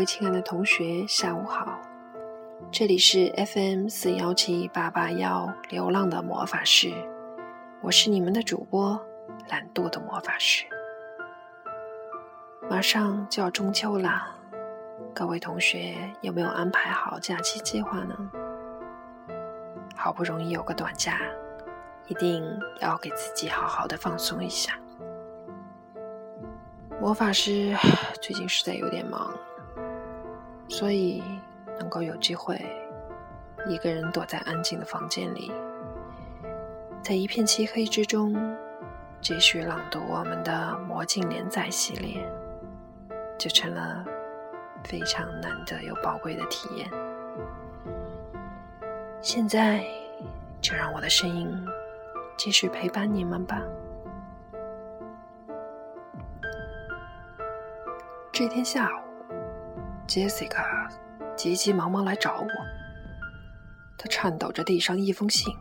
各位亲爱的同学，下午好！这里是 FM 四幺七八八幺流浪的魔法师，我是你们的主播懒惰的魔法师。马上就要中秋了，各位同学有没有安排好假期计划呢？好不容易有个短假，一定要给自己好好的放松一下。魔法师 最近实在有点忙。所以，能够有机会一个人躲在安静的房间里，在一片漆黑之中继续朗读我们的魔镜连载系列，就成了非常难得又宝贵的体验。现在，就让我的声音继续陪伴你们吧。这天下午。Jessica 急急忙忙来找我，她颤抖着递上一封信，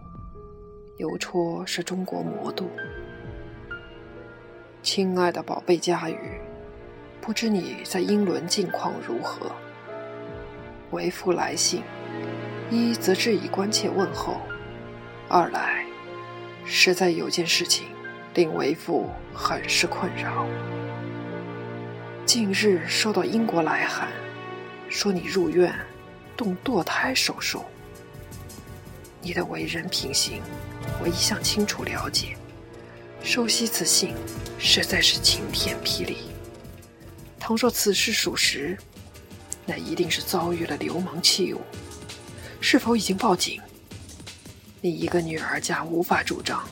邮戳是中国魔都。亲爱的宝贝佳宇，不知你在英伦近况如何？为父来信，一则致以关切问候，二来实在有件事情令为父很是困扰。近日收到英国来函。说你入院动堕胎手术，你的为人品行，我一向清楚了解。收悉此信，实在是晴天霹雳。倘若此事属实，那一定是遭遇了流氓弃物。是否已经报警？你一个女儿家无法主张，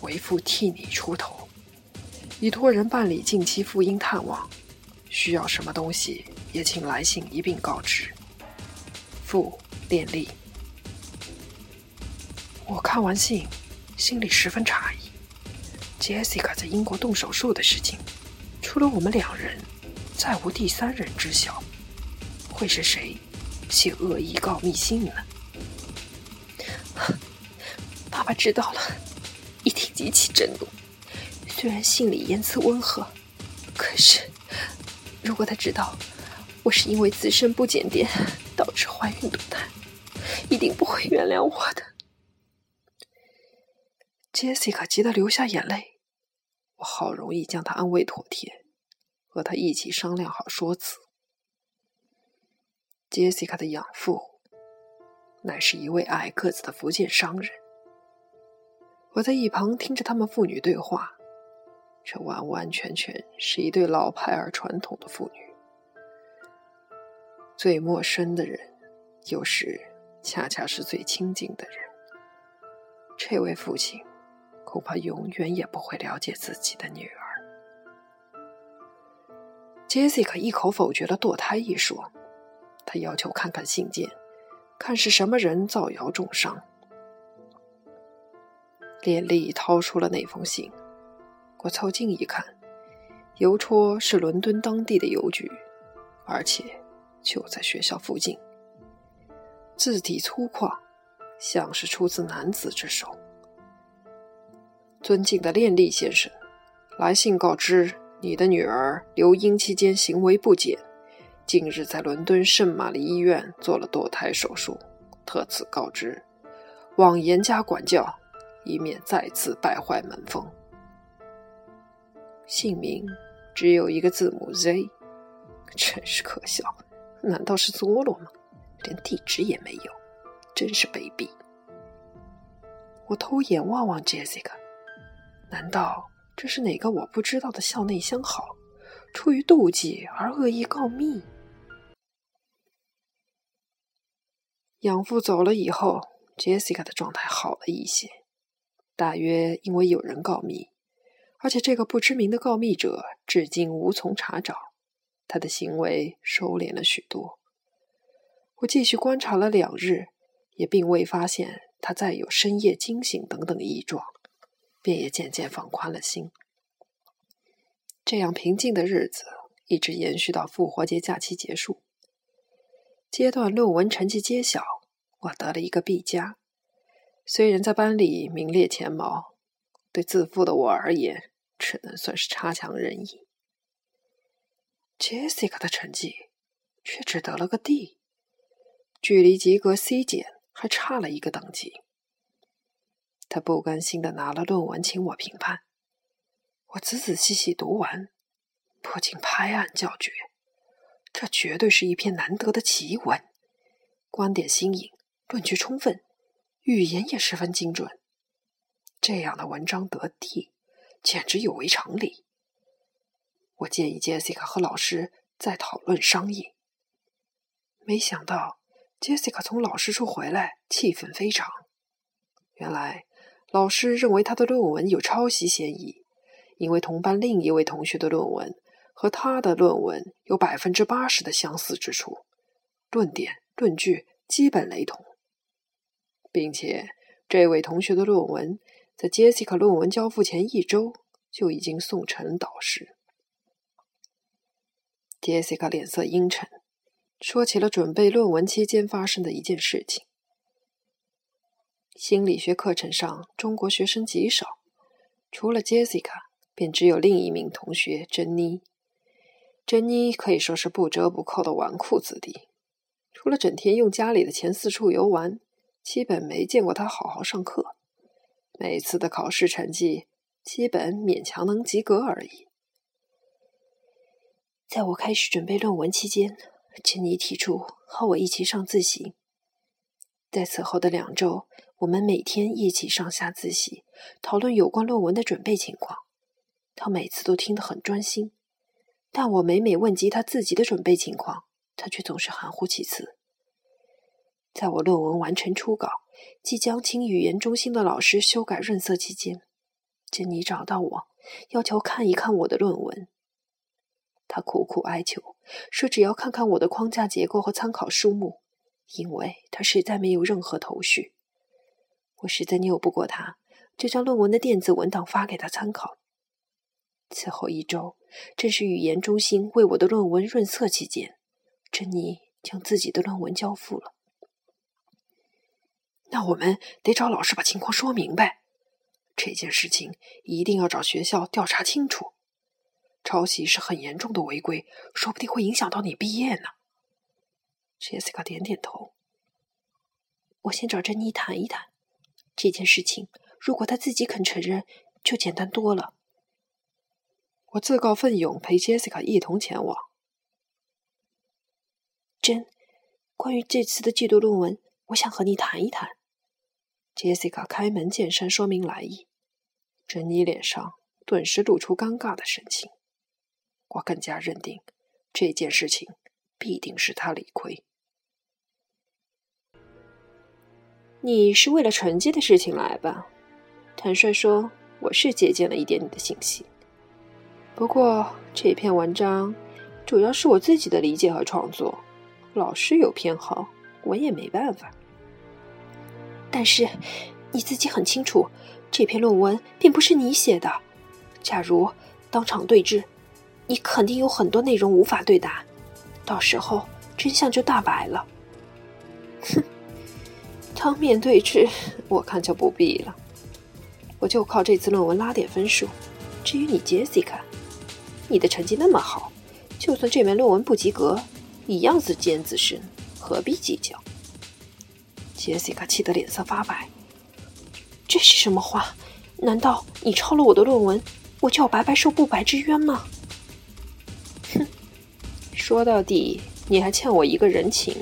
为父替你出头，已托人办理近期赴英探望，需要什么东西？也请来信一并告知。父，练力。我看完信，心里十分诧异。Jessica 在英国动手术的事情，除了我们两人，再无第三人知晓。会是谁写恶意告密信呢？爸爸知道了，一定极其震怒。虽然信里言辞温和，可是如果他知道……我是因为自身不检点 导致怀孕堕胎，一定不会原谅我的。Jessica 急得流下眼泪，我好容易将她安慰妥帖，和她一起商量好说辞。Jessica 的养父乃是一位矮个子的福建商人，我在一旁听着他们父女对话，这完完全全是一对老派而传统的父女。最陌生的人，有时恰恰是最亲近的人。这位父亲恐怕永远也不会了解自己的女儿。Jessica 一口否决了堕胎一说，他要求看看信件，看是什么人造谣重伤。连丽掏出了那封信，我凑近一看，邮戳是伦敦当地的邮局，而且。就在学校附近，字体粗犷，像是出自男子之手。尊敬的练力先生，来信告知你的女儿留英期间行为不检，近日在伦敦圣玛丽医院做了堕胎手术，特此告知，望严加管教，以免再次败坏门风。姓名只有一个字母 Z，真是可笑。难道是佐罗吗？连地址也没有，真是卑鄙！我偷眼望望 Jessica，难道这是哪个我不知道的校内相好，出于妒忌而恶意告密？养父走了以后，Jessica 的状态好了一些，大约因为有人告密，而且这个不知名的告密者至今无从查找。他的行为收敛了许多。我继续观察了两日，也并未发现他再有深夜惊醒等等异状，便也渐渐放宽了心。这样平静的日子一直延续到复活节假期结束。阶段论文成绩揭晓，我得了一个 B 加，虽然在班里名列前茅，对自负的我而言，只能算是差强人意。Jessica 的成绩却只得了个 D，距离及格 C 减还差了一个等级。他不甘心的拿了论文请我评判，我仔仔细细读完，不禁拍案叫绝：这绝对是一篇难得的奇文，观点新颖，论据充分，语言也十分精准。这样的文章得 D，简直有违常理。我建议杰西卡和老师再讨论商议。没想到杰西卡从老师处回来，气愤非常。原来。老师认为他的论文有抄袭嫌疑，因为同班另一位同学的论文和他的论文有百分之八十的相似之处，论点、论据基本雷同，并且这位同学的论文在杰西卡论文交付前一周就已经送成导师。杰西卡脸色阴沉，说起了准备论文期间发生的一件事情。心理学课程上，中国学生极少，除了 Jessica，便只有另一名同学珍妮。珍妮可以说是不折不扣的纨绔子弟，除了整天用家里的钱四处游玩，基本没见过他好好上课。每次的考试成绩，基本勉强能及格而已。在我开始准备论文期间，珍妮提出和我一起上自习。在此后的两周。我们每天一起上下自习，讨论有关论文的准备情况。他每次都听得很专心，但我每每问及他自己的准备情况，他却总是含糊其辞。在我论文完成初稿，即将请语言中心的老师修改润色期间，珍妮找到我，要求看一看我的论文。他苦苦哀求，说只要看看我的框架结构和参考书目，因为他实在没有任何头绪。我实在拗不过他，就将论文的电子文档发给他参考。此后一周，正是语言中心为我的论文润色期间，珍妮将自己的论文交付了。那我们得找老师把情况说明白，这件事情一定要找学校调查清楚。抄袭是很严重的违规，说不定会影响到你毕业呢。Jessica 点点头，我先找珍妮谈一谈。这件事情，如果他自己肯承认，就简单多了。我自告奋勇陪杰西卡一同前往。珍，关于这次的季度论文，我想和你谈一谈。杰西卡开门见山说明来意，珍妮脸上顿时露出尴尬的神情。我更加认定这件事情必定是他理亏。你是为了成绩的事情来吧？坦率说，我是借鉴了一点你的信息。不过这篇文章主要是我自己的理解和创作，老师有偏好，我也没办法。但是你自己很清楚，这篇论文并不是你写的。假如当场对质，你肯定有很多内容无法对答，到时候真相就大白了。哼。当面对质，我看就不必了。我就靠这次论文拉点分数。至于你，Jessica，你的成绩那么好，就算这门论文不及格，一样自荐自身，何必计较？Jessica 气得脸色发白。这是什么话？难道你抄了我的论文，我就要白白受不白之冤吗？哼，说到底，你还欠我一个人情。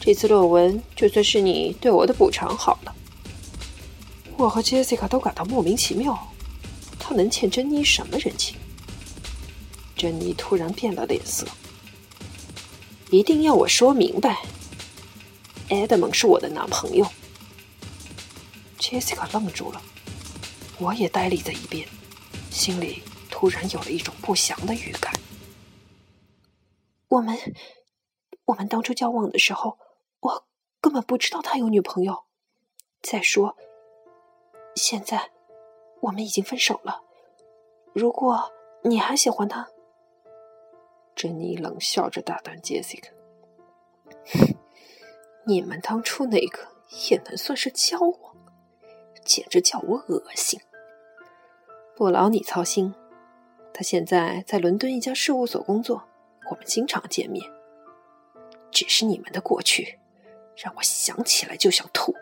这次论文就算是你对我的补偿好了。我和杰西卡都感到莫名其妙，他能欠珍妮什么人情？珍妮突然变了脸色，一定要我说明白。艾德蒙是我的男朋友。Jessica 愣住了，我也呆立在一边，心里突然有了一种不祥的预感。我们，我们当初交往的时候。我根本不知道他有女朋友。再说，现在我们已经分手了。如果你还喜欢他，珍妮冷笑着打断 Jessica：“ 你们当初那个也能算是交往？简直叫我恶心！不劳你操心，他现在在伦敦一家事务所工作，我们经常见面。只是你们的过去，让我想起来就想吐。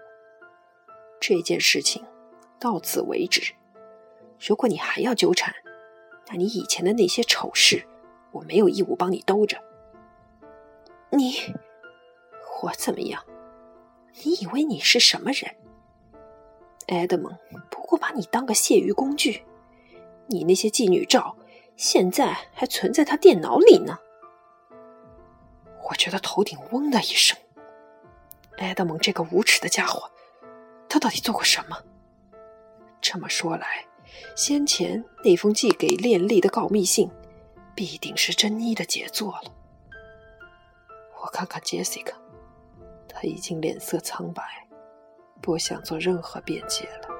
这件事情到此为止。如果你还要纠缠，那你以前的那些丑事，我没有义务帮你兜着。你，我怎么样？你以为你是什么人？埃德蒙不过把你当个泄欲工具。你那些妓女照，现在还存在他电脑里呢。我觉得头顶嗡的一声。埃德蒙这个无耻的家伙，他到底做过什么？这么说来，先前那封寄给练丽的告密信，必定是珍妮的杰作了。我看看杰西卡，已经脸色苍白，不想做任何辩解了。